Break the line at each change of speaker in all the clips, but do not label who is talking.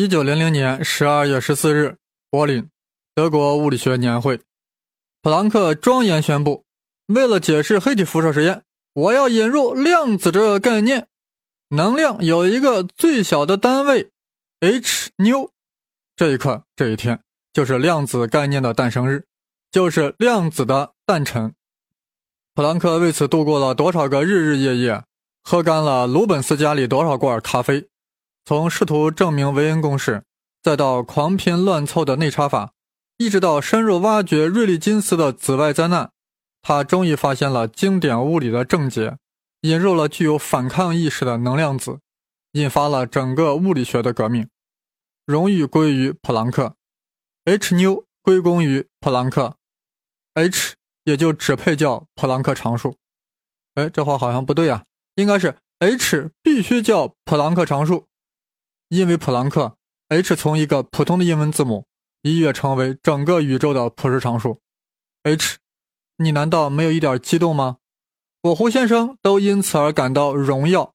一九零零年十二月十四日，柏林，德国物理学年会，普朗克庄严宣布：为了解释黑体辐射实验，我要引入量子这个概念。能量有一个最小的单位，h 纽。这一刻，这一天，就是量子概念的诞生日，就是量子的诞辰。普朗克为此度过了多少个日日夜夜，喝干了鲁本斯家里多少罐咖啡。从试图证明维恩公式，再到狂拼乱凑的内插法，一直到深入挖掘瑞利金斯的紫外灾难，他终于发现了经典物理的症结，引入了具有反抗意识的能量子，引发了整个物理学的革命。荣誉归于普朗克，h 纽归功于普朗克，h 也就只配叫普朗克常数。哎，这话好像不对啊，应该是 h 必须叫普朗克常数。因为普朗克，h 从一个普通的英文字母一跃成为整个宇宙的普世常数。h，你难道没有一点激动吗？我胡先生都因此而感到荣耀，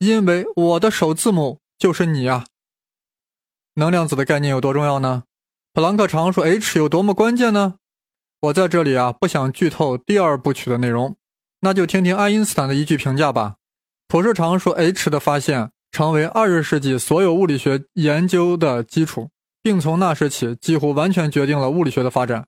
因为我的首字母就是你啊。能量子的概念有多重要呢？普朗克常数 h 有多么关键呢？我在这里啊，不想剧透第二部曲的内容，那就听听爱因斯坦的一句评价吧：普世常数 h 的发现。成为二十世纪所有物理学研究的基础，并从那时起几乎完全决定了物理学的发展。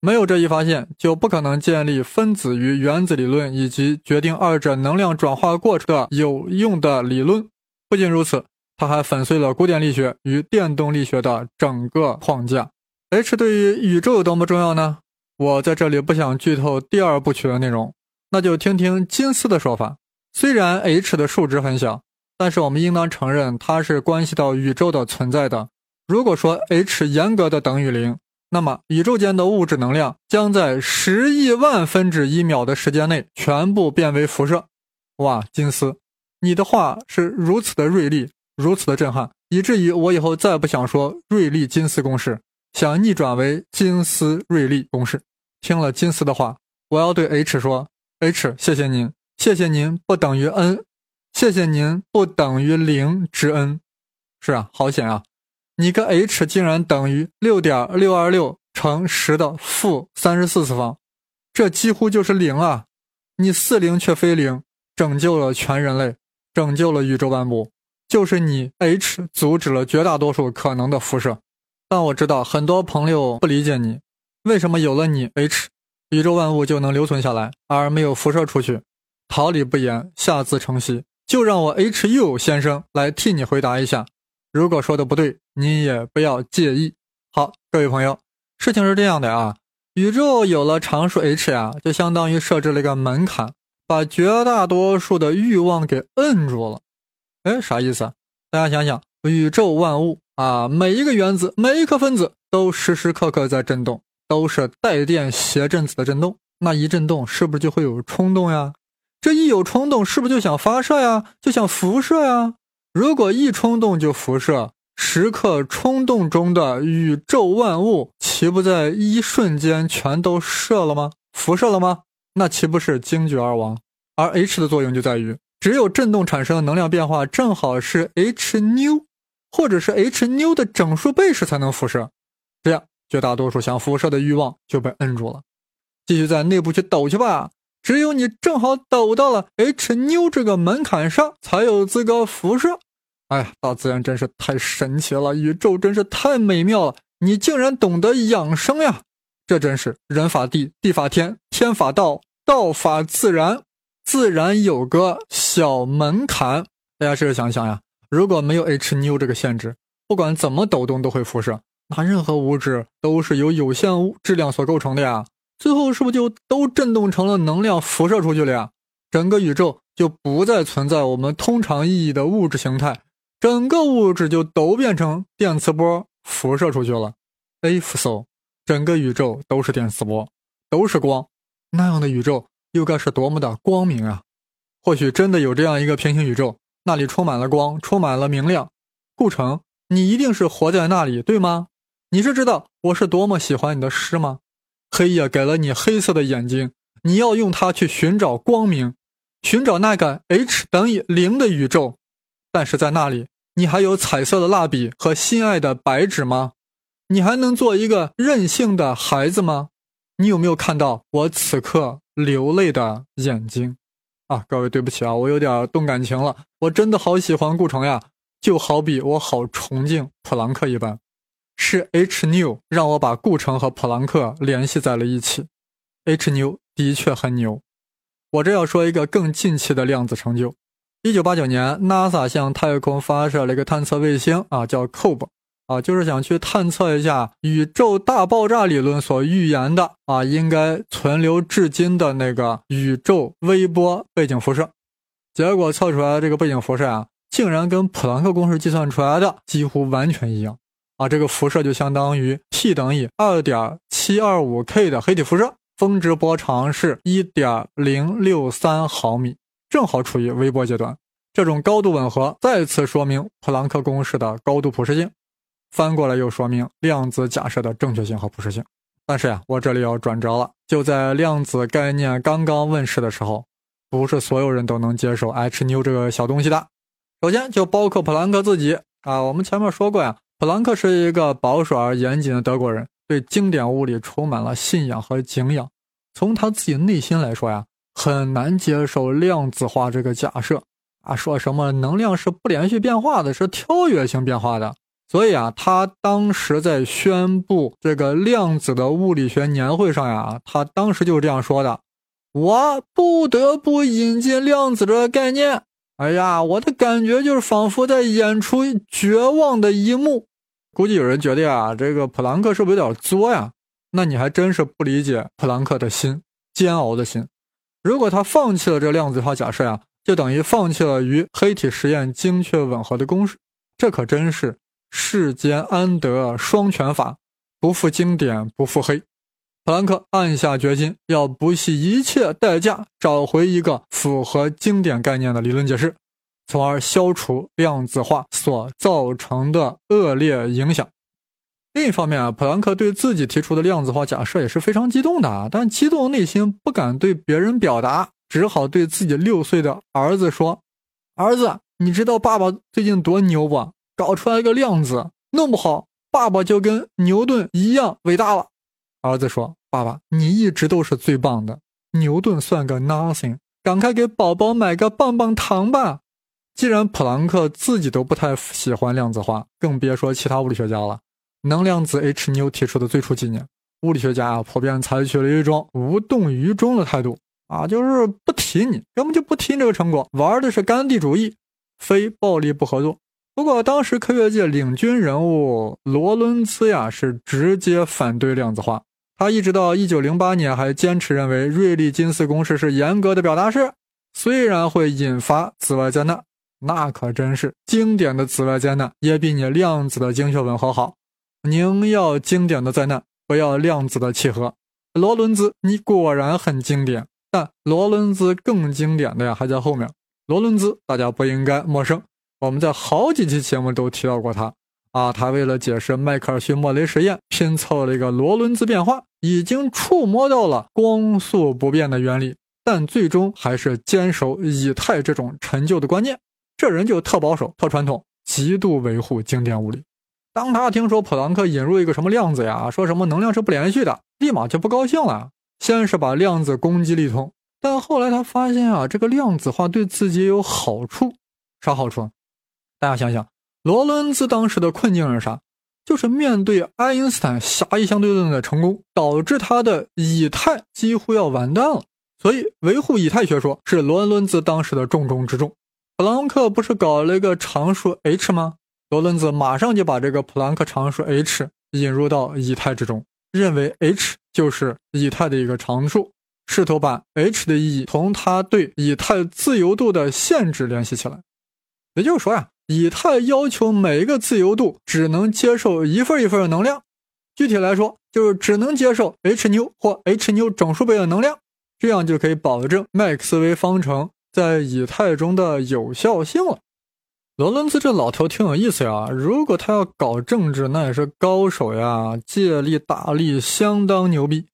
没有这一发现，就不可能建立分子与原子理论以及决定二者能量转化过程的有用的理论。不仅如此，它还粉碎了古典力学与电动力学的整个框架。H 对于宇宙有多么重要呢？我在这里不想剧透第二部曲的内容，那就听听金斯的说法。虽然 H 的数值很小。但是我们应当承认，它是关系到宇宙的存在的。如果说 h 严格的等于零，那么宇宙间的物质能量将在十亿万分之一秒的时间内全部变为辐射。哇，金斯，你的话是如此的锐利，如此的震撼，以至于我以后再不想说瑞利金斯公式，想逆转为金斯瑞利公式。听了金斯的话，我要对 h 说：h，谢谢您，谢谢您不等于 n。谢谢您不等于零之恩，是啊，好险啊！你个 h 竟然等于六点六二六乘十的负三十四次方，这几乎就是零啊！你似零却非零，拯救了全人类，拯救了宇宙万物，就是你 h 阻止了绝大多数可能的辐射。但我知道很多朋友不理解你，为什么有了你 h，宇宙万物就能留存下来，而没有辐射出去？桃李不言，下自成蹊。就让我 H U 先生来替你回答一下，如果说的不对，你也不要介意。好，各位朋友，事情是这样的啊，宇宙有了常数 H 呀，就相当于设置了一个门槛，把绝大多数的欲望给摁住了。哎，啥意思？大家想想，宇宙万物啊，每一个原子，每一颗分子都时时刻刻在震动，都是带电谐振子的震动。那一震动，是不是就会有冲动呀？这一有冲动，是不是就想发射呀？就想辐射呀？如果一冲动就辐射，时刻冲动中的宇宙万物，岂不在一瞬间全都射了吗？辐射了吗？那岂不是惊厥而亡？而 H 的作用就在于，只有振动产生的能量变化正好是 H 纽，或者是 H 纽的整数倍时才能辐射，这样绝大多数想辐射的欲望就被摁住了。继续在内部去抖去吧。只有你正好抖到了 h 纽这个门槛上，才有资格辐射。哎呀，大自然真是太神奇了，宇宙真是太美妙了。你竟然懂得养生呀！这真是人法地，地法天，天法道，道法自然，自然有个小门槛。大家试着想想呀，如果没有 h 纽这个限制，不管怎么抖动都会辐射。那任何物质都是由有限物质量所构成的呀。最后是不是就都震动成了能量辐射出去了呀？整个宇宙就不再存在我们通常意义的物质形态，整个物质就都变成电磁波辐射出去了。If so，整个宇宙都是电磁波，都是光，那样的宇宙又该是多么的光明啊！或许真的有这样一个平行宇宙，那里充满了光，充满了明亮。顾城，你一定是活在那里，对吗？你是知道我是多么喜欢你的诗吗？黑夜给了你黑色的眼睛，你要用它去寻找光明，寻找那个 h 等于零的宇宙。但是在那里，你还有彩色的蜡笔和心爱的白纸吗？你还能做一个任性的孩子吗？你有没有看到我此刻流泪的眼睛？啊，各位，对不起啊，我有点动感情了。我真的好喜欢顾城呀，就好比我好崇敬普朗克一般。是 H 牛让我把顾城和普朗克联系在了一起。，H 牛的确很牛。我这要说一个更近期的量子成就。一九八九年，NASA 向太空发射了一个探测卫星啊，叫 COBE。啊，就是想去探测一下宇宙大爆炸理论所预言的啊，应该存留至今的那个宇宙微波背景辐射。结果测出来的这个背景辐射啊，竟然跟普朗克公式计算出来的几乎完全一样啊！这个辐射就相当于 T 等于二点七二五 K 的黑体辐射，峰值波长是一点零六三毫米，正好处于微波阶段。这种高度吻合，再次说明普朗克公式的高度普适性。翻过来又说明量子假设的正确性和普适性，但是呀，我这里要转折了。就在量子概念刚刚问世的时候，不是所有人都能接受 H 牛这个小东西的。首先就包括普朗克自己啊，我们前面说过呀，普朗克是一个保守而严谨的德国人，对经典物理充满了信仰和敬仰。从他自己内心来说呀，很难接受量子化这个假设啊，说什么能量是不连续变化的，是跳跃性变化的。所以啊，他当时在宣布这个量子的物理学年会上呀，他当时就是这样说的：“我不得不引进量子这个概念。”哎呀，我的感觉就是仿佛在演出绝望的一幕。估计有人觉得呀，这个普朗克是不是有点作呀？那你还真是不理解普朗克的心，煎熬的心。如果他放弃了这量子化假设呀，就等于放弃了与黑体实验精确吻合的公式。这可真是。世间安得双全法？不负经典不负黑。普朗克暗下决心，要不惜一切代价找回一个符合经典概念的理论解释，从而消除量子化所造成的恶劣影响。另一方面啊，普朗克对自己提出的量子化假设也是非常激动的啊，但激动内心不敢对别人表达，只好对自己六岁的儿子说：“儿子，你知道爸爸最近多牛不？”搞出来个量子，弄不好爸爸就跟牛顿一样伟大了。儿子说：“爸爸，你一直都是最棒的，牛顿算个 nothing。赶快给宝宝买个棒棒糖吧。”既然普朗克自己都不太喜欢量子化，更别说其他物理学家了。能量子 H 牛提出的最初几年，物理学家啊普遍采取了一种无动于衷的态度啊，就是不提你，根本就不提这个成果，玩的是甘地主义，非暴力不合作。不过，当时科学界领军人物罗伦兹呀是直接反对量子化。他一直到一九零八年还坚持认为瑞利金斯公式是严格的表达式，虽然会引发紫外灾难，那可真是经典的紫外灾难，也比你量子的精确吻合好。宁要经典的灾难，不要量子的契合。罗伦兹，你果然很经典，但罗伦兹更经典的呀还在后面。罗伦兹，大家不应该陌生。我们在好几期节目都提到过他啊，他为了解释迈克尔逊莫雷实验，拼凑了一个罗伦兹变化，已经触摸到了光速不变的原理，但最终还是坚守以太这种陈旧的观念。这人就特保守、特传统，极度维护经典物理。当他听说普朗克引入一个什么量子呀，说什么能量是不连续的，立马就不高兴了。先是把量子攻击力通，但后来他发现啊，这个量子化对自己有好处，啥好处？大家想想，罗伦兹当时的困境是啥？就是面对爱因斯坦狭义相对论的成功，导致他的以太几乎要完蛋了。所以，维护以太学说是罗伦兹当时的重中之重。普朗克不是搞了一个常数 h 吗？罗伦兹马上就把这个普朗克常数 h 引入到以太之中，认为 h 就是以太的一个常数，试图把 h 的意义同它对以太自由度的限制联系起来。也就是说呀。以太要求每一个自由度只能接受一份一份的能量，具体来说就是只能接受 h 牛或 h 牛整数倍的能量，这样就可以保证麦克斯韦方程在以太中的有效性了。罗伦兹这老头挺有意思呀，如果他要搞政治，那也是高手呀，借力打力相当牛逼。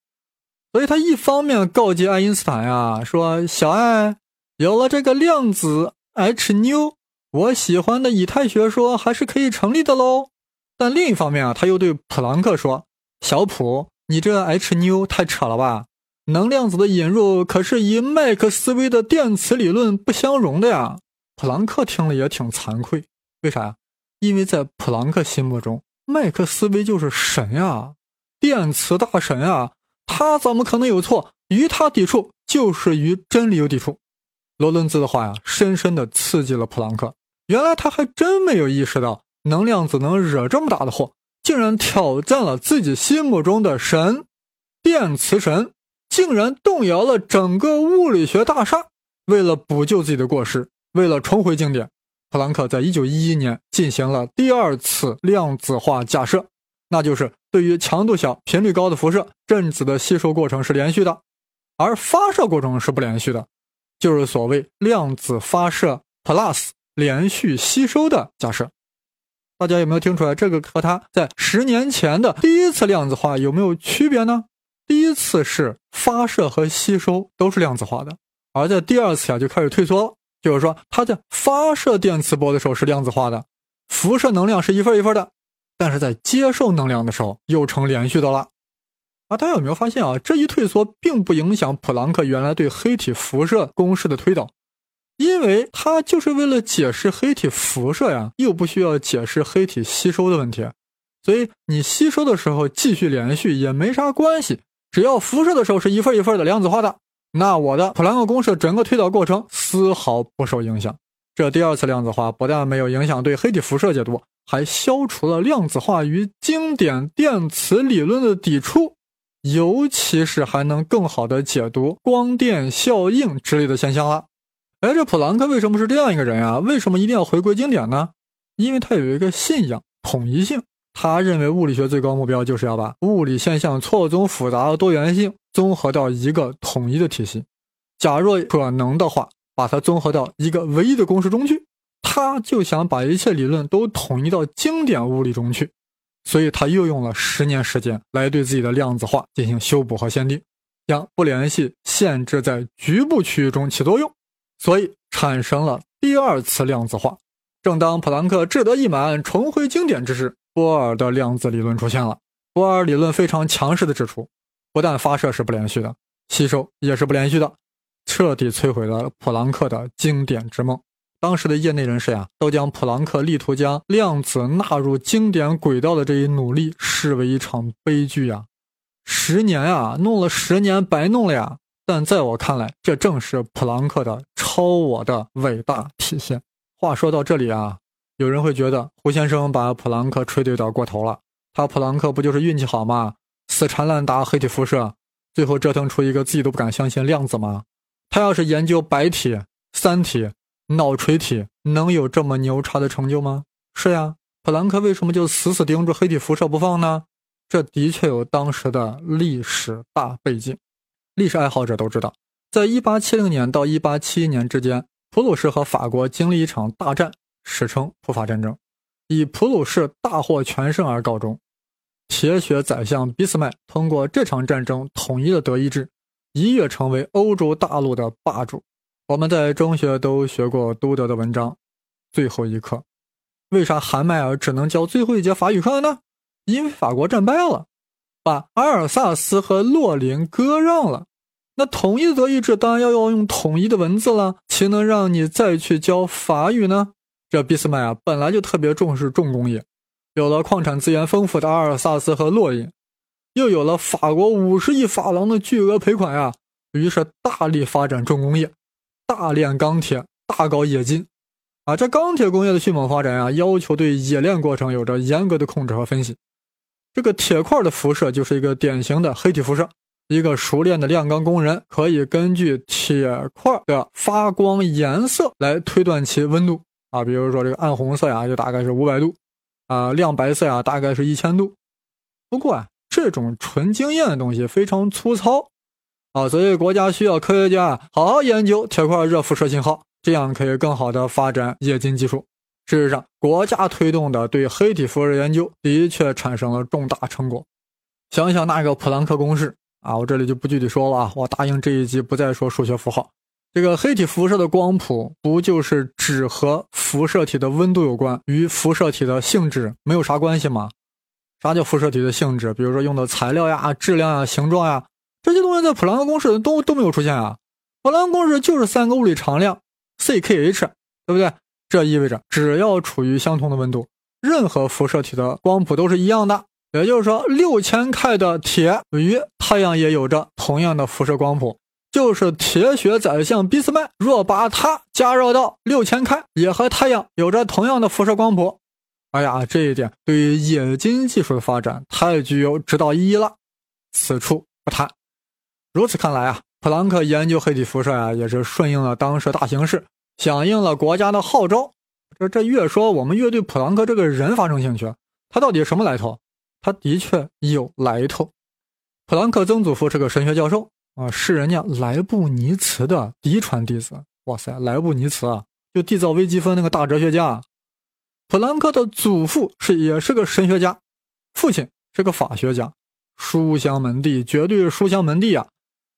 所以他一方面告诫爱因斯坦呀，说小爱有了这个量子 h 牛。我喜欢的以太学说还是可以成立的喽。但另一方面啊，他又对普朗克说：“小普，你这 H 妞太扯了吧？能量子的引入可是与麦克斯韦的电磁理论不相容的呀。”普朗克听了也挺惭愧，为啥呀？因为在普朗克心目中，麦克斯韦就是神呀，电磁大神啊，他怎么可能有错？与他抵触就是与真理有抵触。罗伦兹的话呀，深深的刺激了普朗克。原来他还真没有意识到，能量子能惹这么大的祸，竟然挑战了自己心目中的神——电磁神，竟然动摇了整个物理学大厦。为了补救自己的过失，为了重回经典，普朗克在1911年进行了第二次量子化假设，那就是对于强度小、频率高的辐射，振子的吸收过程是连续的，而发射过程是不连续的。就是所谓量子发射 plus 连续吸收的假设，大家有没有听出来？这个和他在十年前的第一次量子化有没有区别呢？第一次是发射和吸收都是量子化的，而在第二次呀就开始退缩了。就是说，它在发射电磁波的时候是量子化的，辐射能量是一份一份的，但是在接受能量的时候又成连续的了。啊，大家有没有发现啊？这一退缩并不影响普朗克原来对黑体辐射公式的推导，因为他就是为了解释黑体辐射呀，又不需要解释黑体吸收的问题，所以你吸收的时候继续连续也没啥关系，只要辐射的时候是一份一份的量子化的，那我的普朗克公式整个推导过程丝毫不受影响。这第二次量子化不但没有影响对黑体辐射解读，还消除了量子化与经典电磁理论的抵触。尤其是还能更好的解读光电效应之类的现象了。哎，这普朗克为什么是这样一个人啊？为什么一定要回归经典呢？因为他有一个信仰统一性。他认为物理学最高目标就是要把物理现象错综复杂的多元性综合到一个统一的体系。假若可能的话，把它综合到一个唯一的公式中去。他就想把一切理论都统一到经典物理中去。所以他又用了十年时间来对自己的量子化进行修补和限定，将不联系限制在局部区域中起作用，所以产生了第二次量子化。正当普朗克志得意满、重回经典之时，波尔的量子理论出现了。波尔理论非常强势的指出，不但发射是不连续的，吸收也是不连续的，彻底摧毁了普朗克的经典之梦。当时的业内人士呀，都将普朗克力图将量子纳入经典轨道的这一努力视为一场悲剧呀！十年啊，弄了十年白弄了呀！但在我看来，这正是普朗克的超我的伟大体现。话说到这里啊，有人会觉得胡先生把普朗克吹得有点过头了。他普朗克不就是运气好吗？死缠烂打黑体辐射，最后折腾出一个自己都不敢相信量子吗？他要是研究白体、三体。脑垂体能有这么牛叉的成就吗？是呀，普朗克为什么就死死盯住黑体辐射不放呢？这的确有当时的历史大背景。历史爱好者都知道，在1870年到1871年之间，普鲁士和法国经历一场大战，史称普法战争，以普鲁士大获全胜而告终。铁血宰相俾斯麦通过这场战争统一了德意志，一跃成为欧洲大陆的霸主。我们在中学都学过都德的文章，最后一课，为啥韩麦尔只能教最后一节法语课呢？因为法国战败了，把阿尔萨斯和洛林割让了。那统一的德意志当然要要用统一的文字了，岂能让你再去教法语呢？这俾斯麦啊，本来就特别重视重工业，有了矿产资源丰富的阿尔萨斯和洛林，又有了法国五十亿法郎的巨额赔款呀，于是大力发展重工业。大炼钢铁，大搞冶金，啊，这钢铁工业的迅猛发展啊，要求对冶炼过程有着严格的控制和分析。这个铁块的辐射就是一个典型的黑体辐射。一个熟练的炼钢工人可以根据铁块的发光颜色来推断其温度啊，比如说这个暗红色呀，就大概是五百度，啊，亮白色呀，大概是一千度。不过啊，这种纯经验的东西非常粗糙。啊，所以国家需要科学家好好研究铁块热辐射信号，这样可以更好的发展冶金技术。事实上，国家推动的对黑体辐射研究的确产生了重大成果。想想那个普朗克公式啊，我这里就不具体说了啊。我答应这一集不再说数学符号，这个黑体辐射的光谱不就是只和辐射体的温度有关，与辐射体的性质没有啥关系吗？啥叫辐射体的性质？比如说用的材料呀、质量呀、形状呀，这些东西在普朗克公式都都没有出现啊。普朗克公式就是三个物理常量 c k h，对不对？这意味着只要处于相同的温度，任何辐射体的光谱都是一样的。也就是说，六千 K 的铁与太阳也有着同样的辐射光谱。就是铁血宰相俾斯麦，若把它加热到六千开，也和太阳有着同样的辐射光谱。哎呀，这一点对于冶金技术的发展太具有指导意义了。此处不谈。如此看来啊，普朗克研究黑体辐射啊，也是顺应了当时大形势，响应了国家的号召。这这越说，我们越对普朗克这个人发生兴趣。他到底什么来头？他的确有来头。普朗克曾祖父是个神学教授。啊，是人家莱布尼茨的嫡传弟子。哇塞，莱布尼茨啊，就缔造微积分那个大哲学家。普朗克的祖父是也是个神学家，父亲是个法学家，书香门第，绝对是书香门第啊！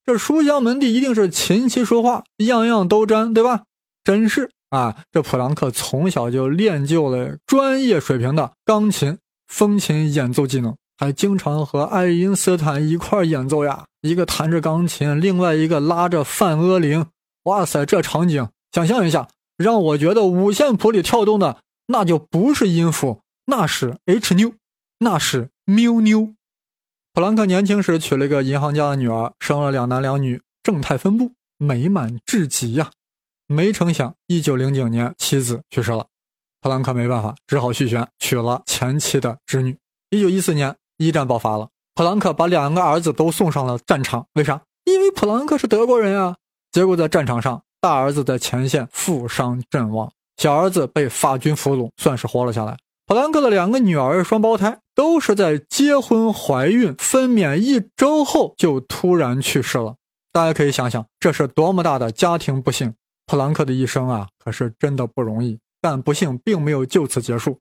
这书香门第一定是琴棋书画样样都沾，对吧？真是啊，这普朗克从小就练就了专业水平的钢琴、风琴演奏技能。还经常和爱因斯坦一块演奏呀，一个弹着钢琴，另外一个拉着范阿铃。哇塞，这场景，想象一下，让我觉得五线谱里跳动的那就不是音符，那是 H 妞，那是缪妞。普朗克年轻时娶了一个银行家的女儿，生了两男两女，正态分布，美满至极呀。没成想，一九零九年妻子去世了，普朗克没办法，只好续弦，娶了前妻的侄女。一九一四年。一战爆发了，普朗克把两个儿子都送上了战场。为啥？因为普朗克是德国人啊。结果在战场上，大儿子在前线负伤阵亡，小儿子被法军俘虏，算是活了下来。普朗克的两个女儿双胞胎都是在结婚、怀孕、分娩一周后就突然去世了。大家可以想想，这是多么大的家庭不幸。普朗克的一生啊，可是真的不容易。但不幸并没有就此结束。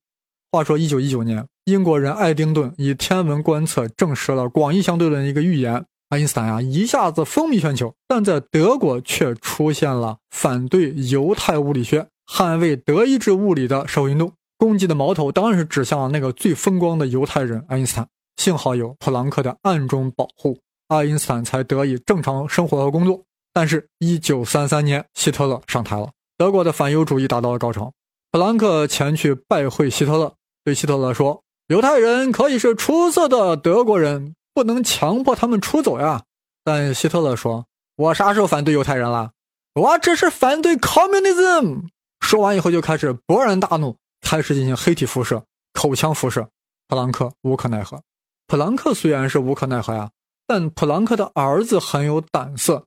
话说，一九一九年。英国人爱丁顿以天文观测证实了广义相对论的一个预言，爱因斯坦啊一下子风靡全球。但在德国却出现了反对犹太物理学、捍卫德意志物理的社会运动，攻击的矛头当然是指向了那个最风光的犹太人爱因斯坦。幸好有普朗克的暗中保护，爱因斯坦才得以正常生活和工作。但是，一九三三年，希特勒上台了，德国的反犹主义达到了高潮。普朗克前去拜会希特勒，对希特勒说。犹太人可以是出色的德国人，不能强迫他们出走呀。但希特勒说：“我啥时候反对犹太人了？我只是反对 communism。”说完以后就开始勃然大怒，开始进行黑体辐射、口腔辐射。普朗克无可奈何。普朗克虽然是无可奈何呀，但普朗克的儿子很有胆色，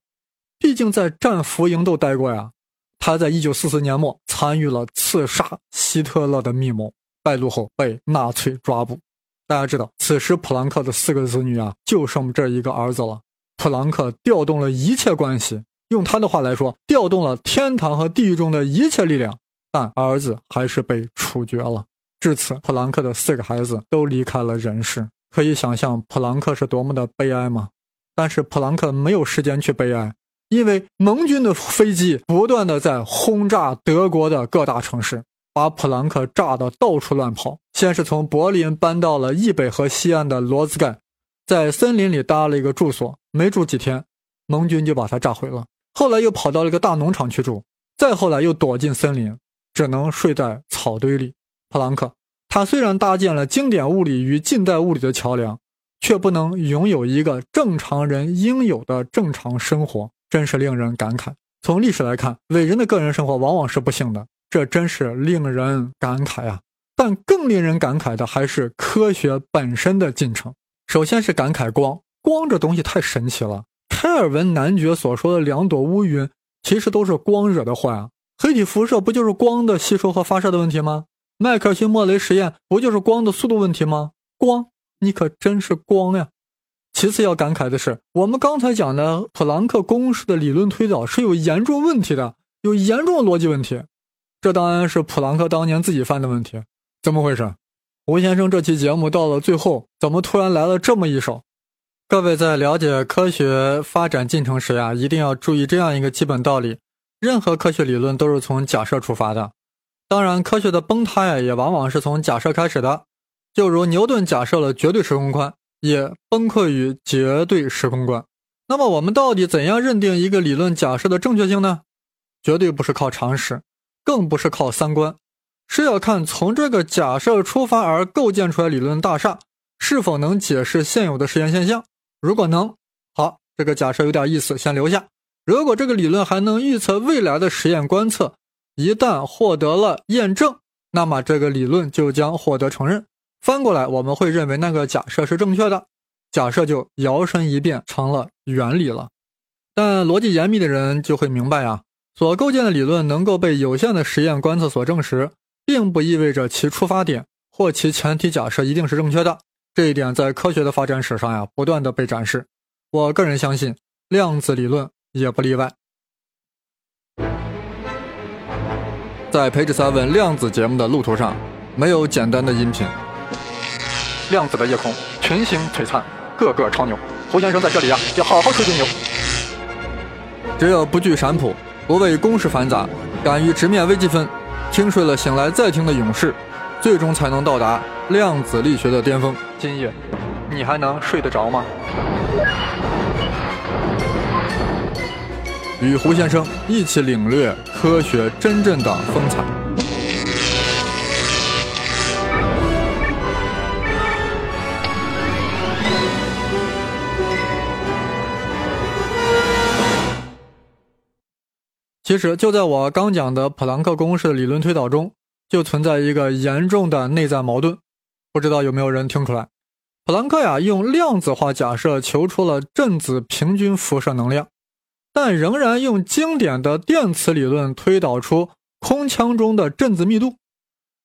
毕竟在战俘营都待过呀。他在一九四四年末参与了刺杀希特勒的密谋。败露后被纳粹抓捕。大家知道，此时普朗克的四个子女啊，就剩这一个儿子了。普朗克调动了一切关系，用他的话来说，调动了天堂和地狱中的一切力量，但儿子还是被处决了。至此，普朗克的四个孩子都离开了人世。可以想象普朗克是多么的悲哀吗？但是普朗克没有时间去悲哀，因为盟军的飞机不断的在轰炸德国的各大城市。把普朗克炸得到处乱跑。先是从柏林搬到了易北河西岸的罗兹盖，在森林里搭了一个住所。没住几天，盟军就把他炸毁了。后来又跑到了一个大农场去住，再后来又躲进森林，只能睡在草堆里。普朗克，他虽然搭建了经典物理与近代物理的桥梁，却不能拥有一个正常人应有的正常生活，真是令人感慨。从历史来看，伟人的个人生活往往是不幸的。这真是令人感慨啊！但更令人感慨的还是科学本身的进程。首先是感慨光，光这东西太神奇了。开尔文男爵所说的两朵乌云，其实都是光惹的祸啊。黑体辐射不就是光的吸收和发射的问题吗？麦克逊莫雷实验不就是光的速度问题吗？光，你可真是光呀！其次要感慨的是，我们刚才讲的普朗克公式的理论推导是有严重问题的，有严重逻辑问题。这当然是普朗克当年自己犯的问题，怎么回事？吴先生这期节目到了最后，怎么突然来了这么一首？各位在了解科学发展进程时呀，一定要注意这样一个基本道理：任何科学理论都是从假设出发的。当然，科学的崩塌呀，也往往是从假设开始的。就如牛顿假设了绝对时空观，也崩溃于绝对时空观。那么，我们到底怎样认定一个理论假设的正确性呢？绝对不是靠常识，更不是靠三观，是要看从这个假设出发而构建出来理论大厦是否能解释现有的实验现象。如果能，好，这个假设有点意思，先留下。如果这个理论还能预测未来的实验观测，一旦获得了验证，那么这个理论就将获得承认。翻过来，我们会认为那个假设是正确的，假设就摇身一变成了原理了。但逻辑严密的人就会明白啊，所构建的理论能够被有限的实验观测所证实，并不意味着其出发点或其前提假设一定是正确的。这一点在科学的发展史上呀，不断的被展示。我个人相信，量子理论也不例外。在培智三问量子节目的路途上，没有简单的音频。量子的夜空，群星璀璨，个个超牛。胡先生在这里呀，要好好吹吹牛。只有不惧闪谱，不畏公式繁杂，敢于直面微积分，听睡了醒来再听的勇士，最终才能到达量子力学的巅峰。今夜，你还能睡得着吗？与胡先生一起领略科学真正的风采。其实，就在我刚讲的普朗克公式理论推导中，就存在一个严重的内在矛盾。不知道有没有人听出来？普朗克呀，用量子化假设求出了振子平均辐射能量，但仍然用经典的电磁理论推导出空腔中的振子密度，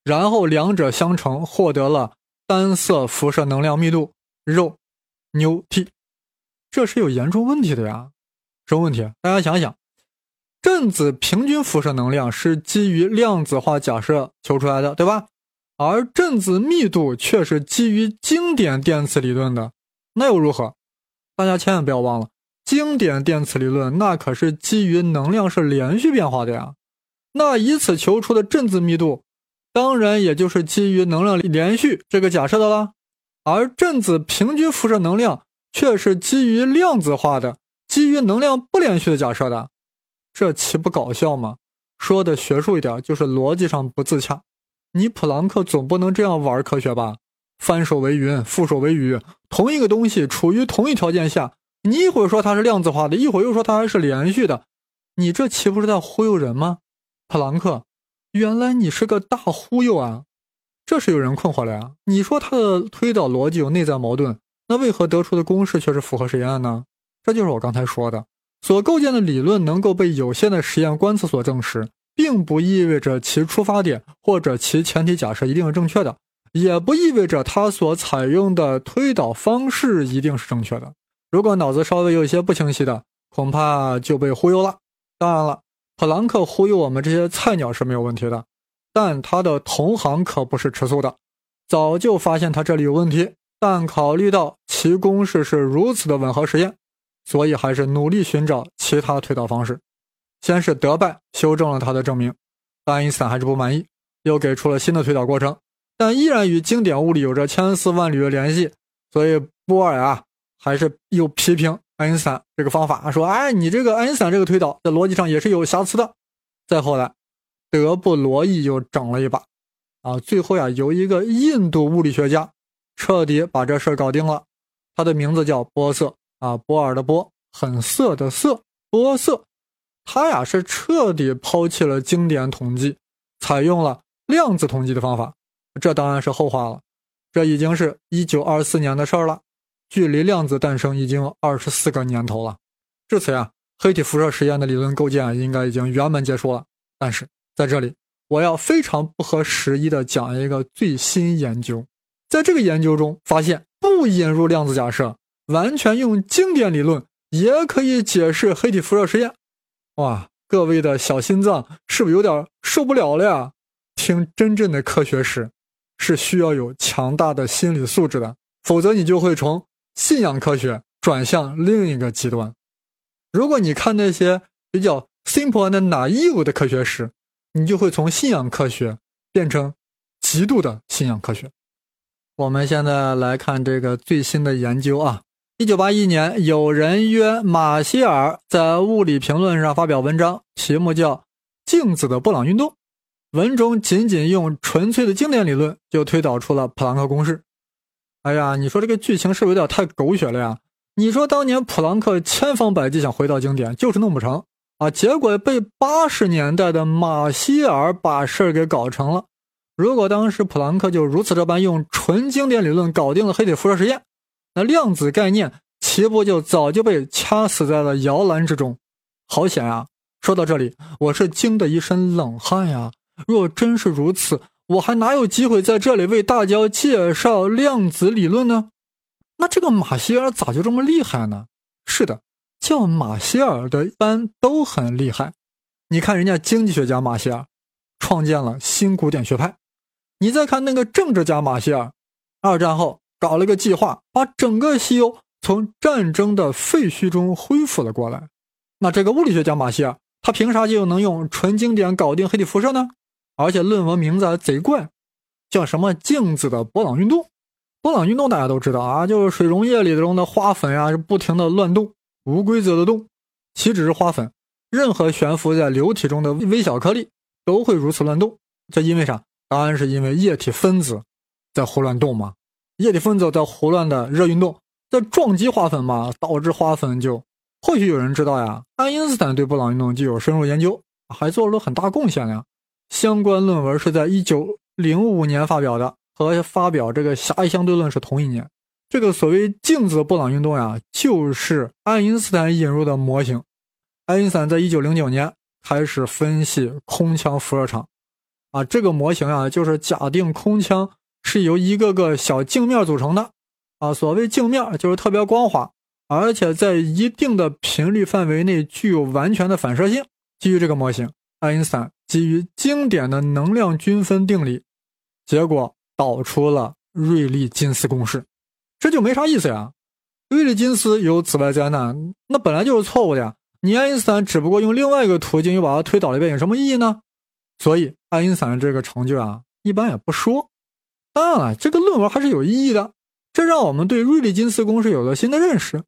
然后两者相乘，获得了单色辐射能量密度肉牛 T。这是有严重问题的呀！什么问题？大家想想。振子平均辐射能量是基于量子化假设求出来的，对吧？而振子密度却是基于经典电磁理论的，那又如何？大家千万不要忘了，经典电磁理论那可是基于能量是连续变化的呀。那以此求出的振子密度，当然也就是基于能量连续这个假设的了。而振子平均辐射能量却是基于量子化的，基于能量不连续的假设的。这岂不搞笑吗？说的学术一点，就是逻辑上不自洽。你普朗克总不能这样玩科学吧？翻手为云，覆手为雨，同一个东西处于同一条件下，你一会儿说它是量子化的，一会儿又说它还是连续的，你这岂不是在忽悠人吗？普朗克，原来你是个大忽悠啊！这是有人困惑了呀。你说他的推导逻辑有内在矛盾，那为何得出的公式却是符合实验呢？这就是我刚才说的。所构建的理论能够被有限的实验观测所证实，并不意味着其出发点或者其前提假设一定是正确的，也不意味着它所采用的推导方式一定是正确的。如果脑子稍微有一些不清晰的，恐怕就被忽悠了。当然了，普朗克忽悠我们这些菜鸟是没有问题的，但他的同行可不是吃素的，早就发现他这里有问题，但考虑到其公式是如此的吻合实验。所以还是努力寻找其他推导方式。先是德拜修正了他的证明，爱因斯坦还是不满意，又给出了新的推导过程，但依然与经典物理有着千丝万缕的联系。所以波尔啊，还是又批评爱因斯坦这个方法，说：“哎，你这个爱因斯坦这个推导在逻辑上也是有瑕疵的。”再后来，德布罗意又整了一把，啊，最后呀，由一个印度物理学家彻底把这事儿搞定了，他的名字叫波色。啊，波尔的波，很色的色，波色，他呀是彻底抛弃了经典统计，采用了量子统计的方法。这当然是后话了，这已经是一九二四年的事儿了，距离量子诞生已经二十四个年头了。至此呀，黑体辐射实验的理论构建应该已经圆满结束了。但是在这里，我要非常不合时宜的讲一个最新研究，在这个研究中发现，不引入量子假设。完全用经典理论也可以解释黑体辐射实验，哇！各位的小心脏是不是有点受不了了呀？听真正的科学史是需要有强大的心理素质的，否则你就会从信仰科学转向另一个极端。如果你看那些比较 simple and naive 的科学史，你就会从信仰科学变成极度的信仰科学。我们现在来看这个最新的研究啊。一九八一年，有人约马歇尔在《物理评论》上发表文章，题目叫《镜子的布朗运动》。文中仅仅用纯粹的经典理论就推导出了普朗克公式。哎呀，你说这个剧情是不是有点太狗血了呀？你说当年普朗克千方百计想回到经典，就是弄不成啊，结果被八十年代的马歇尔把事儿给搞成了。如果当时普朗克就如此这般用纯经典理论搞定了黑体辐射实验，那量子概念岂不就早就被掐死在了摇篮之中？好险啊！说到这里，我是惊得一身冷汗呀。若真是如此，我还哪有机会在这里为大家介绍量子理论呢？那这个马歇尔咋就这么厉害呢？是的，叫马歇尔的一般都很厉害。你看人家经济学家马歇尔，创建了新古典学派；你再看那个政治家马歇尔，二战后。搞了个计划，把整个西欧从战争的废墟中恢复了过来。那这个物理学家马歇尔，他凭啥就能用纯经典搞定黑体辐射呢？而且论文名字还贼怪，叫什么镜子的波朗运动。波朗运动大家都知道啊，就是水溶液里的中的花粉啊，是不停的乱动，无规则的动。岂止是花粉，任何悬浮在流体中的微小颗粒都会如此乱动。这因为啥？当然是因为液体分子在胡乱动嘛。液体分子在胡乱的热运动，在撞击花粉嘛，导致花粉就。或许有人知道呀，爱因斯坦对布朗运动就有深入研究，还做了很大贡献呀。相关论文是在一九零五年发表的，和发表这个狭义相对论是同一年。这个所谓镜子布朗运动呀，就是爱因斯坦引入的模型。爱因斯坦在一九零九年开始分析空腔辐射场，啊，这个模型啊，就是假定空腔。是由一个个小镜面组成的，啊，所谓镜面就是特别光滑，而且在一定的频率范围内具有完全的反射性。基于这个模型，爱因斯坦基于经典的能量均分定理，结果导出了瑞利金斯公式。这就没啥意思呀，瑞利金斯有紫外灾难，那本来就是错误的呀。你爱因斯坦只不过用另外一个途径又把它推导了一遍，有什么意义呢？所以爱因斯坦这个成就啊，一般也不说。当然了，这个论文还是有意义的，这让我们对瑞利金斯公式有了新的认识。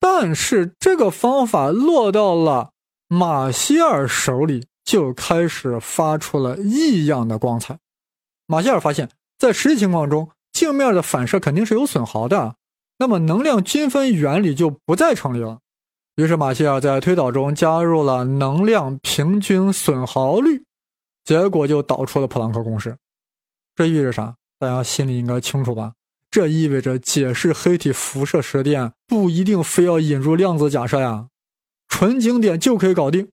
但是这个方法落到了马歇尔手里，就开始发出了异样的光彩。马歇尔发现，在实际情况中，镜面的反射肯定是有损耗的，那么能量均分原理就不再成立了。于是马歇尔在推导中加入了能量平均损耗率，结果就导出了普朗克公式。这意味着啥？大家心里应该清楚吧？这意味着解释黑体辐射实验不一定非要引入量子假设呀，纯经典就可以搞定。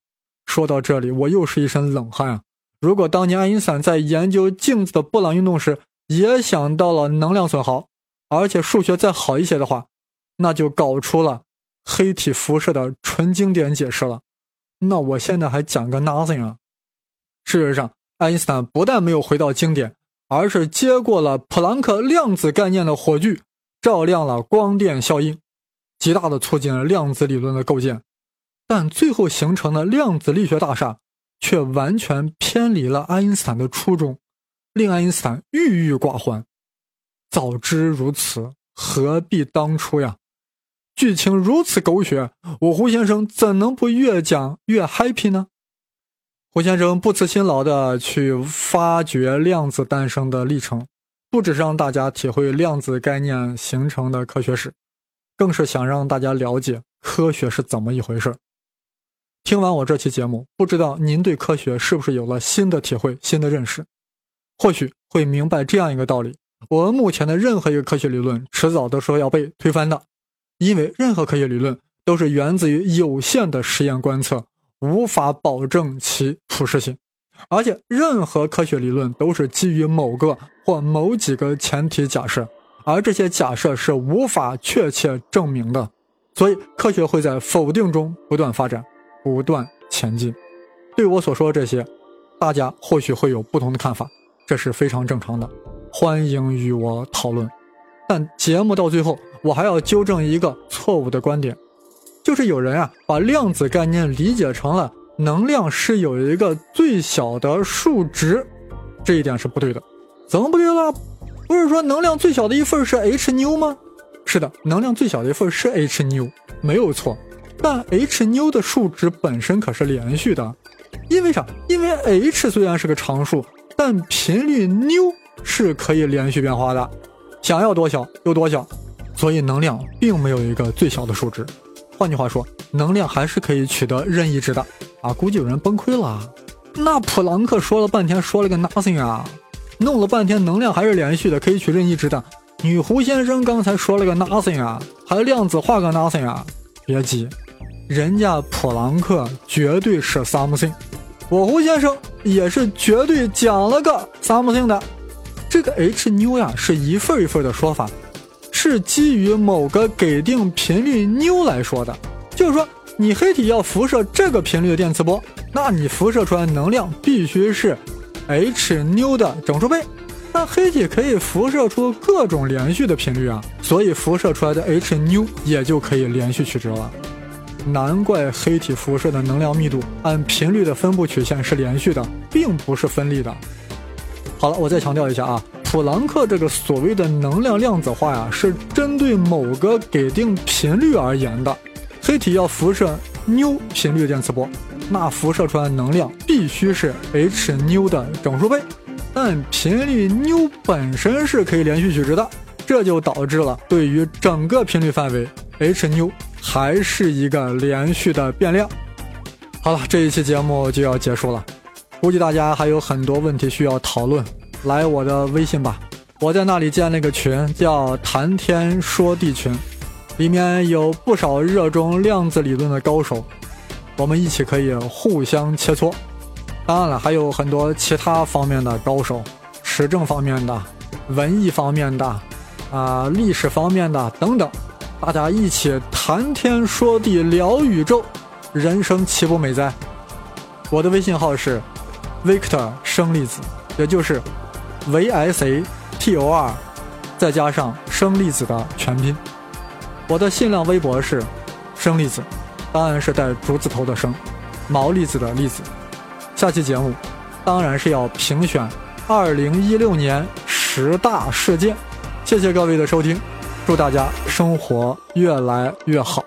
说到这里，我又是一身冷汗啊！如果当年爱因斯坦在研究镜子的布朗运动时也想到了能量损耗，而且数学再好一些的话，那就搞出了黑体辐射的纯经典解释了。那我现在还讲个 nothing 啊！事实上，爱因斯坦不但没有回到经典。而是接过了普朗克量子概念的火炬，照亮了光电效应，极大的促进了量子理论的构建。但最后形成的量子力学大厦，却完全偏离了爱因斯坦的初衷，令爱因斯坦郁郁寡欢。早知如此，何必当初呀？剧情如此狗血，我胡先生怎能不越讲越 happy 呢？胡先生不辞辛劳地去发掘量子诞生的历程，不只是让大家体会量子概念形成的科学史，更是想让大家了解科学是怎么一回事。听完我这期节目，不知道您对科学是不是有了新的体会、新的认识？或许会明白这样一个道理：我们目前的任何一个科学理论，迟早都是要被推翻的，因为任何科学理论都是源自于有限的实验观测。无法保证其普适性，而且任何科学理论都是基于某个或某几个前提假设，而这些假设是无法确切证明的，所以科学会在否定中不断发展，不断前进。对我所说的这些，大家或许会有不同的看法，这是非常正常的，欢迎与我讨论。但节目到最后，我还要纠正一个错误的观点。就是有人啊，把量子概念理解成了能量是有一个最小的数值，这一点是不对的。怎么不对了？不是说能量最小的一份是 h 纽吗？是的，能量最小的一份是 h 纽，没有错。但 h 纽的数值本身可是连续的，因为啥？因为 h 虽然是个常数，但频率纽是可以连续变化的，想要多小有多小，所以能量并没有一个最小的数值。换句话说，能量还是可以取得任意值的啊！估计有人崩溃了。那普朗克说了半天，说了个 nothing 啊！弄了半天，能量还是连续的，可以取任意值的。女狐先生刚才说了个 nothing 啊，还量子化个 nothing 啊！别急，人家普朗克绝对是 something，我狐先生也是绝对讲了个 something 的。这个 h 纽呀，是一份一份的说法，是基于某个给定频率纽来说的。就是说，你黑体要辐射这个频率的电磁波，那你辐射出来能量必须是。h 纽的整数倍，那黑体可以辐射出各种连续的频率啊，所以辐射出来的 h 纽也就可以连续取值了。难怪黑体辐射的能量密度按频率的分布曲线是连续的，并不是分立的。好了，我再强调一下啊，普朗克这个所谓的能量量子化呀，是针对某个给定频率而言的。黑体要辐射纽频率电磁波。那辐射出来能量必须是 h 纽的整数倍，但频率纽本身是可以连续取值的，这就导致了对于整个频率范围 h 纽还是一个连续的变量。好了，这一期节目就要结束了，估计大家还有很多问题需要讨论，来我的微信吧，我在那里建了个群，叫谈天说地群，里面有不少热衷量子理论的高手。我们一起可以互相切磋，当然了，还有很多其他方面的高手，时政方面的、文艺方面的、啊历史方面的等等，大家一起谈天说地聊宇宙，人生岂不美哉？我的微信号是 Victor 生粒子，也就是 V S A T O R，再加上生粒子的全拼。我的新浪微博是生粒子。当然是带竹字头的生，毛粒子的粒子。下期节目当然是要评选二零一六年十大事件。谢谢各位的收听，祝大家生活越来越好。